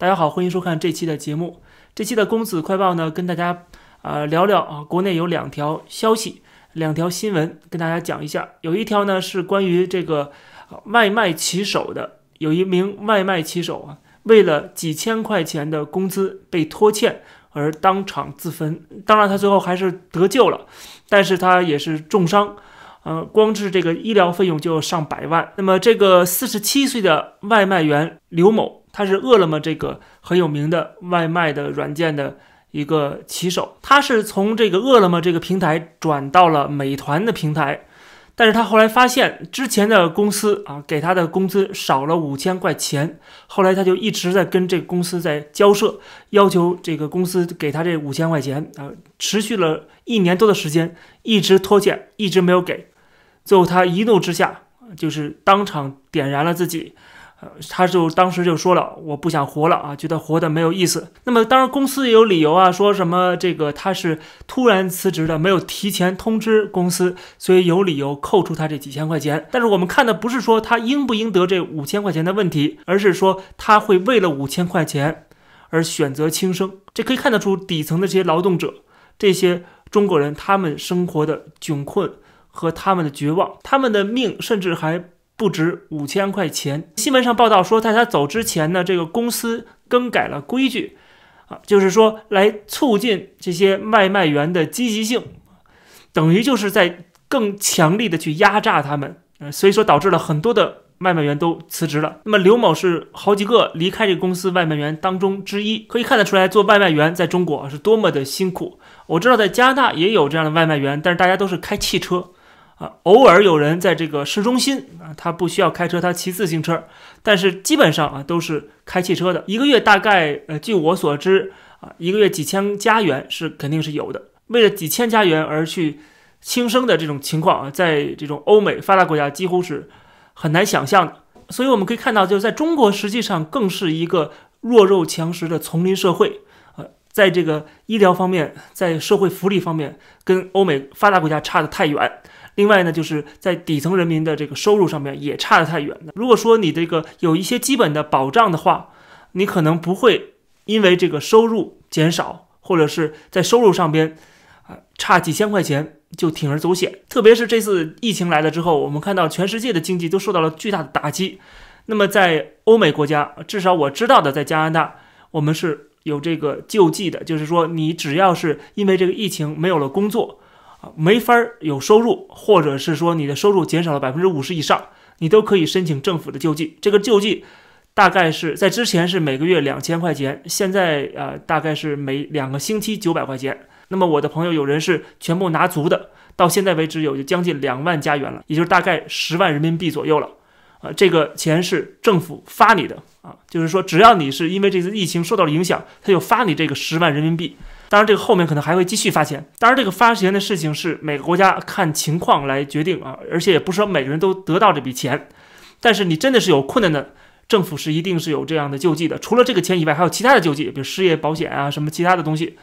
大家好，欢迎收看这期的节目。这期的公子快报呢，跟大家啊聊聊啊，国内有两条消息，两条新闻跟大家讲一下。有一条呢是关于这个外卖骑手的，有一名外卖骑手啊，为了几千块钱的工资被拖欠而当场自焚。当然，他最后还是得救了，但是他也是重伤，呃，光是这个医疗费用就上百万。那么，这个四十七岁的外卖员刘某。他是饿了么这个很有名的外卖的软件的一个骑手，他是从这个饿了么这个平台转到了美团的平台，但是他后来发现之前的公司啊给他的工资少了五千块钱，后来他就一直在跟这个公司在交涉，要求这个公司给他这五千块钱啊，持续了一年多的时间，一直拖欠，一直没有给，最后他一怒之下就是当场点燃了自己。呃，他就当时就说了，我不想活了啊，觉得活的没有意思。那么当然公司也有理由啊，说什么这个他是突然辞职的，没有提前通知公司，所以有理由扣除他这几千块钱。但是我们看的不是说他应不应得这五千块钱的问题，而是说他会为了五千块钱而选择轻生。这可以看得出底层的这些劳动者，这些中国人他们生活的窘困和他们的绝望，他们的命甚至还。不值五千块钱。新闻上报道说，在他走之前呢，这个公司更改了规矩，啊，就是说来促进这些外卖员的积极性，等于就是在更强力的去压榨他们，呃，所以说导致了很多的外卖员都辞职了。那么刘某是好几个离开这个公司外卖员当中之一，可以看得出来，做外卖员在中国是多么的辛苦。我知道在加拿大也有这样的外卖员，但是大家都是开汽车。啊，偶尔有人在这个市中心啊，他不需要开车，他骑自行车，但是基本上啊都是开汽车的。一个月大概，呃，据我所知啊，一个月几千加元是肯定是有的。为了几千加元而去轻生的这种情况啊，在这种欧美发达国家几乎是很难想象的。所以我们可以看到，就是在中国实际上更是一个弱肉强食的丛林社会。呃，在这个医疗方面，在社会福利方面，跟欧美发达国家差得太远。另外呢，就是在底层人民的这个收入上面也差得太远了。如果说你这个有一些基本的保障的话，你可能不会因为这个收入减少，或者是在收入上边啊差几千块钱就铤而走险。特别是这次疫情来了之后，我们看到全世界的经济都受到了巨大的打击。那么在欧美国家，至少我知道的，在加拿大，我们是有这个救济的，就是说你只要是因为这个疫情没有了工作。没法有收入，或者是说你的收入减少了百分之五十以上，你都可以申请政府的救济。这个救济大概是在之前是每个月两千块钱，现在啊大概是每两个星期九百块钱。那么我的朋友有人是全部拿足的，到现在为止有将近两万加元了，也就是大概十万人民币左右了。啊，这个钱是政府发你的啊，就是说只要你是因为这次疫情受到了影响，他就发你这个十万人民币。当然，这个后面可能还会继续发钱。当然，这个发钱的事情是每个国家看情况来决定啊，而且也不是说每个人都得到这笔钱。但是你真的是有困难的，政府是一定是有这样的救济的。除了这个钱以外，还有其他的救济，比如失业保险啊，什么其他的东西。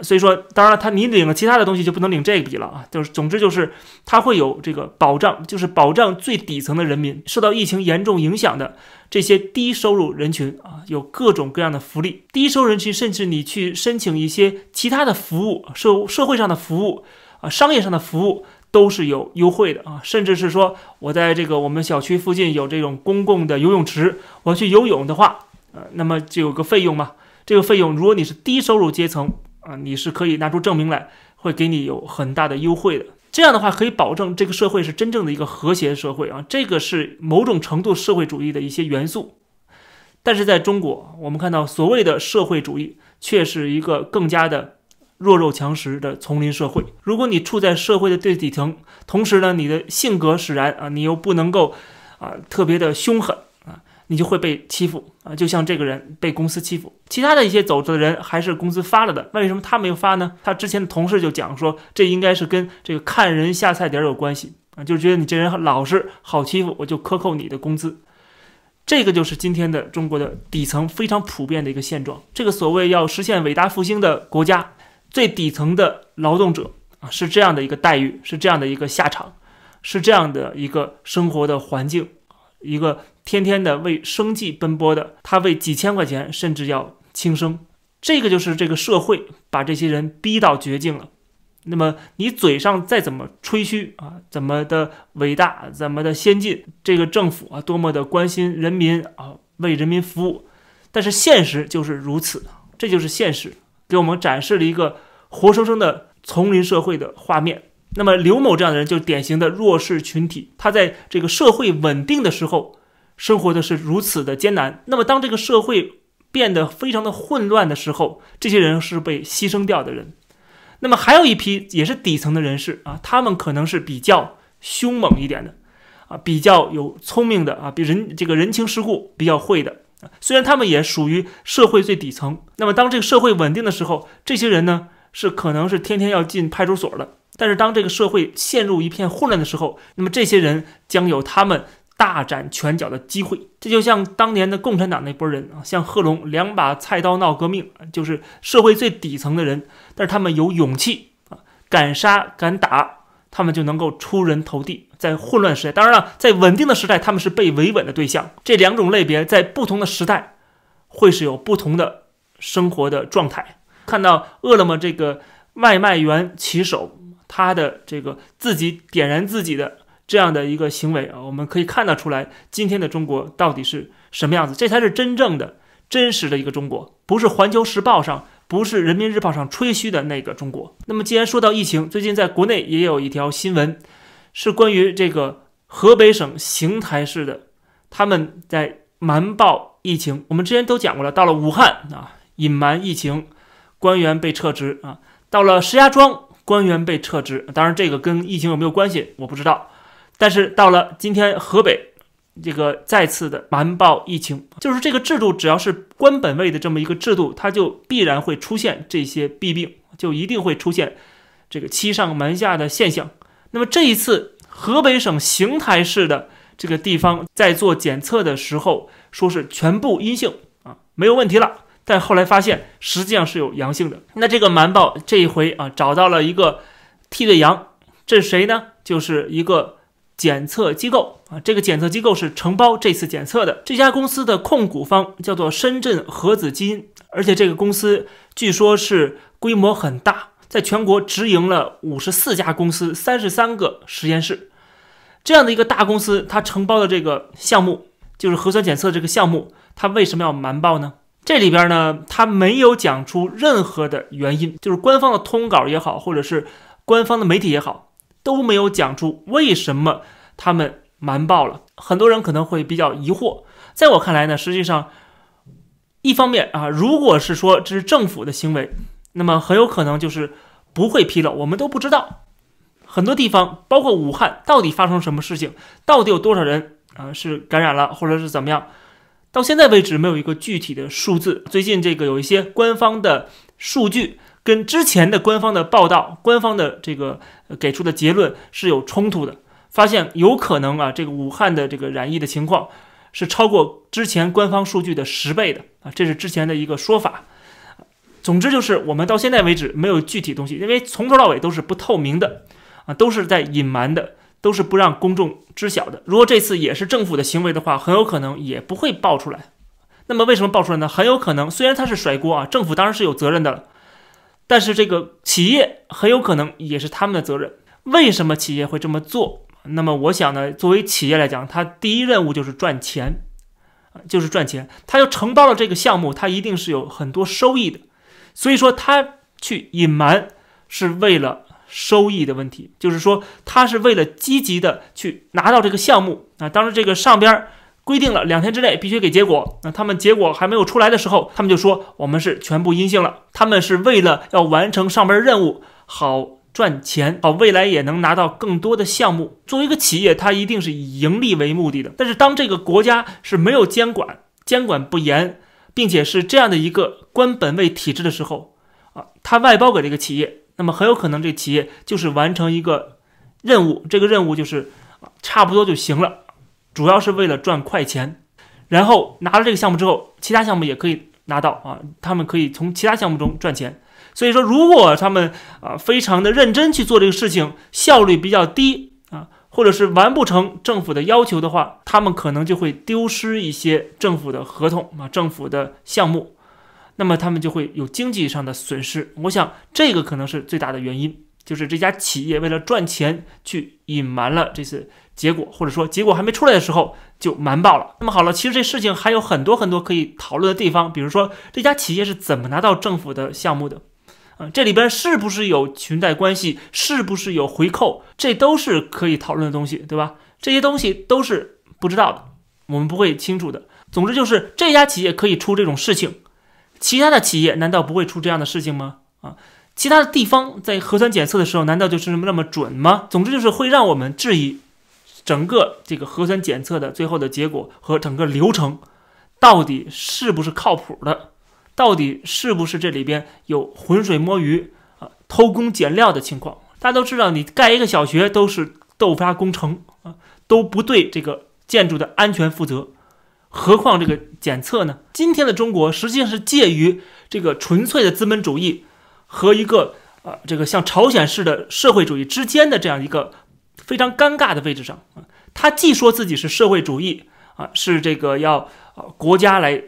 所以说，当然了他你领了其他的东西就不能领这笔了啊。就是总之就是他会有这个保障，就是保障最底层的人民受到疫情严重影响的这些低收入人群啊，有各种各样的福利。低收入人群甚至你去申请一些其他的服务，社社会上的服务啊，商业上的服务都是有优惠的啊。甚至是说我在这个我们小区附近有这种公共的游泳池，我去游泳的话，呃，那么就有个费用嘛。这个费用如果你是低收入阶层。啊，你是可以拿出证明来，会给你有很大的优惠的。这样的话，可以保证这个社会是真正的一个和谐社会啊。这个是某种程度社会主义的一些元素。但是在中国，我们看到所谓的社会主义，却是一个更加的弱肉强食的丛林社会。如果你处在社会的最底层，同时呢，你的性格使然啊，你又不能够啊特别的凶狠。你就会被欺负啊，就像这个人被公司欺负，其他的一些走的人还是工资发了的，为什么他没有发呢？他之前的同事就讲说，这应该是跟这个看人下菜碟儿有关系啊，就觉得你这人老实好欺负，我就克扣你的工资。这个就是今天的中国的底层非常普遍的一个现状。这个所谓要实现伟大复兴的国家，最底层的劳动者啊，是这样的一个待遇，是这样的一个下场，是这样的一个生活的环境，一个。天天的为生计奔波的，他为几千块钱甚至要轻生。这个就是这个社会把这些人逼到绝境了。那么你嘴上再怎么吹嘘啊，怎么的伟大，怎么的先进，这个政府啊多么的关心人民啊，为人民服务，但是现实就是如此，这就是现实，给我们展示了一个活生生的丛林社会的画面。那么刘某这样的人就是典型的弱势群体，他在这个社会稳定的时候生活的是如此的艰难。那么当这个社会变得非常的混乱的时候，这些人是被牺牲掉的人。那么还有一批也是底层的人士啊，他们可能是比较凶猛一点的，啊，比较有聪明的啊，比人这个人情世故比较会的。虽然他们也属于社会最底层，那么当这个社会稳定的时候，这些人呢是可能是天天要进派出所的。但是当这个社会陷入一片混乱的时候，那么这些人将有他们。大展拳脚的机会，这就像当年的共产党那波人啊，像贺龙两把菜刀闹革命，就是社会最底层的人，但是他们有勇气啊，敢杀敢打，他们就能够出人头地。在混乱时代，当然了，在稳定的时代，他们是被维稳的对象。这两种类别在不同的时代，会是有不同的生活的状态。看到饿了么这个外卖员骑手，他的这个自己点燃自己的。这样的一个行为啊，我们可以看得出来，今天的中国到底是什么样子？这才是真正的、真实的一个中国，不是《环球时报》上、不是《人民日报》上吹嘘的那个中国。那么，既然说到疫情，最近在国内也有一条新闻，是关于这个河北省邢台市的，他们在瞒报疫情。我们之前都讲过了，到了武汉啊，隐瞒疫情，官员被撤职啊；到了石家庄，官员被撤职。当然，这个跟疫情有没有关系，我不知道。但是到了今天，河北这个再次的瞒报疫情，就是这个制度，只要是官本位的这么一个制度，它就必然会出现这些弊病，就一定会出现这个欺上瞒下的现象。那么这一次，河北省邢台市的这个地方在做检测的时候，说是全部阴性啊，没有问题了。但后来发现实际上是有阳性的。那这个瞒报这一回啊，找到了一个替罪羊，这是谁呢？就是一个。检测机构啊，这个检测机构是承包这次检测的。这家公司的控股方叫做深圳核子基因，而且这个公司据说是规模很大，在全国直营了五十四家公司，三十三个实验室。这样的一个大公司，它承包的这个项目就是核酸检测这个项目，它为什么要瞒报呢？这里边呢，它没有讲出任何的原因，就是官方的通稿也好，或者是官方的媒体也好。都没有讲出为什么他们瞒报了，很多人可能会比较疑惑。在我看来呢，实际上，一方面啊，如果是说这是政府的行为，那么很有可能就是不会披露，我们都不知道很多地方，包括武汉，到底发生什么事情，到底有多少人啊是感染了，或者是怎么样，到现在为止没有一个具体的数字。最近这个有一些官方的数据。跟之前的官方的报道、官方的这个给出的结论是有冲突的，发现有可能啊，这个武汉的这个染疫的情况是超过之前官方数据的十倍的啊，这是之前的一个说法。总之就是我们到现在为止没有具体东西，因为从头到尾都是不透明的啊，都是在隐瞒的，都是不让公众知晓的。如果这次也是政府的行为的话，很有可能也不会爆出来。那么为什么爆出来呢？很有可能，虽然他是甩锅啊，政府当然是有责任的了。但是这个企业很有可能也是他们的责任。为什么企业会这么做？那么我想呢，作为企业来讲，它第一任务就是赚钱，就是赚钱。它要承包了这个项目，它一定是有很多收益的。所以说，它去隐瞒是为了收益的问题，就是说，他是为了积极的去拿到这个项目啊。当然这个上边。规定了两天之内必须给结果，那他们结果还没有出来的时候，他们就说我们是全部阴性了。他们是为了要完成上班任务，好赚钱，好未来也能拿到更多的项目。作为一个企业，它一定是以盈利为目的的。但是当这个国家是没有监管、监管不严，并且是这样的一个官本位体制的时候，啊，他外包给这个企业，那么很有可能这企业就是完成一个任务，这个任务就是啊差不多就行了。主要是为了赚快钱，然后拿了这个项目之后，其他项目也可以拿到啊，他们可以从其他项目中赚钱。所以说，如果他们啊非常的认真去做这个事情，效率比较低啊，或者是完不成政府的要求的话，他们可能就会丢失一些政府的合同啊，政府的项目，那么他们就会有经济上的损失。我想这个可能是最大的原因，就是这家企业为了赚钱去隐瞒了这次结果，或者说结果还没出来的时候就瞒报了。那么好了，其实这事情还有很多很多可以讨论的地方，比如说这家企业是怎么拿到政府的项目的。啊，这里边是不是有裙带关系？是不是有回扣？这都是可以讨论的东西，对吧？这些东西都是不知道的，我们不会清楚的。总之就是这家企业可以出这种事情，其他的企业难道不会出这样的事情吗？啊，其他的地方在核酸检测的时候难道就是那么准吗？总之就是会让我们质疑整个这个核酸检测的最后的结果和整个流程到底是不是靠谱的。到底是不是这里边有浑水摸鱼啊、偷工减料的情况？大家都知道，你盖一个小学都是豆腐渣工程啊，都不对这个建筑的安全负责，何况这个检测呢？今天的中国实际上是介于这个纯粹的资本主义和一个啊这个像朝鲜式的社会主义之间的这样一个非常尴尬的位置上啊。他既说自己是社会主义啊，是这个要啊国家来。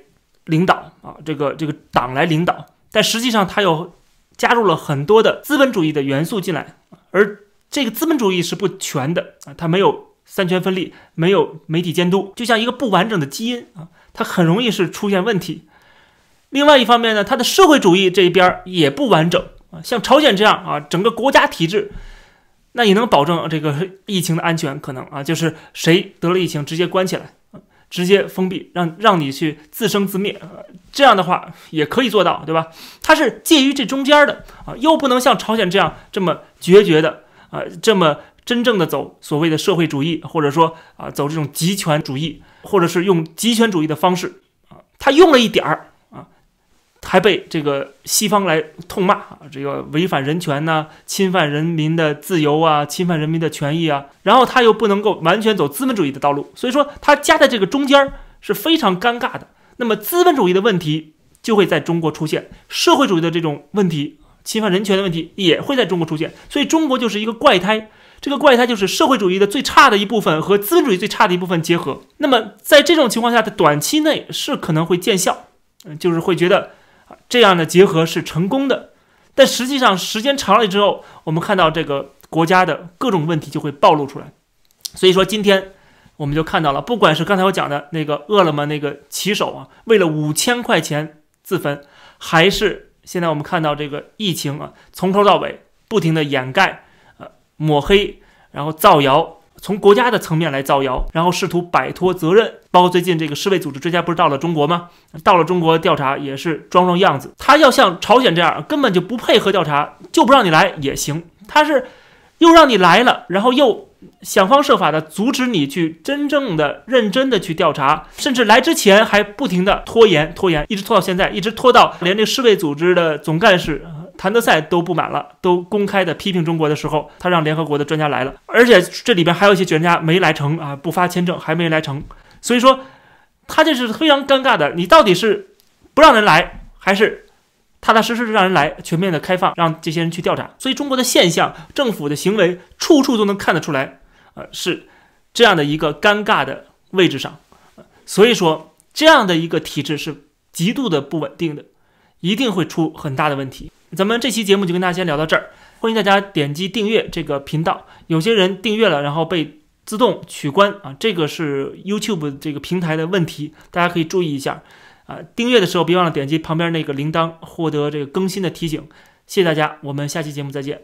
领导啊，这个这个党来领导，但实际上他又加入了很多的资本主义的元素进来，而这个资本主义是不全的啊，它没有三权分立，没有媒体监督，就像一个不完整的基因啊，它很容易是出现问题。另外一方面呢，它的社会主义这一边也不完整啊，像朝鲜这样啊，整个国家体制，那也能保证这个疫情的安全？可能啊，就是谁得了疫情直接关起来。直接封闭，让让你去自生自灭，这样的话也可以做到，对吧？它是介于这中间的啊，又不能像朝鲜这样这么决绝的啊，这么真正的走所谓的社会主义，或者说啊走这种极权主义，或者是用极权主义的方式啊，他用了一点儿。还被这个西方来痛骂啊，这个违反人权呐，侵犯人民的自由啊，侵犯人民的权益啊，然后他又不能够完全走资本主义的道路，所以说他夹在这个中间是非常尴尬的。那么资本主义的问题就会在中国出现，社会主义的这种问题，侵犯人权的问题也会在中国出现，所以中国就是一个怪胎。这个怪胎就是社会主义的最差的一部分和资本主义最差的一部分结合。那么在这种情况下，在短期内是可能会见效，嗯，就是会觉得。这样的结合是成功的，但实际上时间长了之后，我们看到这个国家的各种问题就会暴露出来。所以说，今天我们就看到了，不管是刚才我讲的那个饿了么那个骑手啊，为了五千块钱自焚，还是现在我们看到这个疫情啊，从头到尾不停的掩盖、呃抹黑，然后造谣。从国家的层面来造谣，然后试图摆脱责任。包括最近这个世卫组织专家不是到了中国吗？到了中国调查也是装装样子。他要像朝鲜这样，根本就不配合调查，就不让你来也行。他是又让你来了，然后又想方设法的阻止你去真正的、认真的去调查，甚至来之前还不停的拖延、拖延，一直拖到现在，一直拖到连这世卫组织的总干事。谭德赛都不满了，都公开的批评中国的时候，他让联合国的专家来了，而且这里边还有一些专家没来成啊，不发签证还没来成，所以说他这是非常尴尬的。你到底是不让人来，还是踏踏实实让人来，全面的开放，让这些人去调查？所以中国的现象，政府的行为，处处都能看得出来，呃，是这样的一个尴尬的位置上。所以说，这样的一个体制是极度的不稳定的，一定会出很大的问题。咱们这期节目就跟大家先聊到这儿，欢迎大家点击订阅这个频道。有些人订阅了，然后被自动取关啊，这个是 YouTube 这个平台的问题，大家可以注意一下啊。订阅的时候别忘了点击旁边那个铃铛，获得这个更新的提醒。谢谢大家，我们下期节目再见。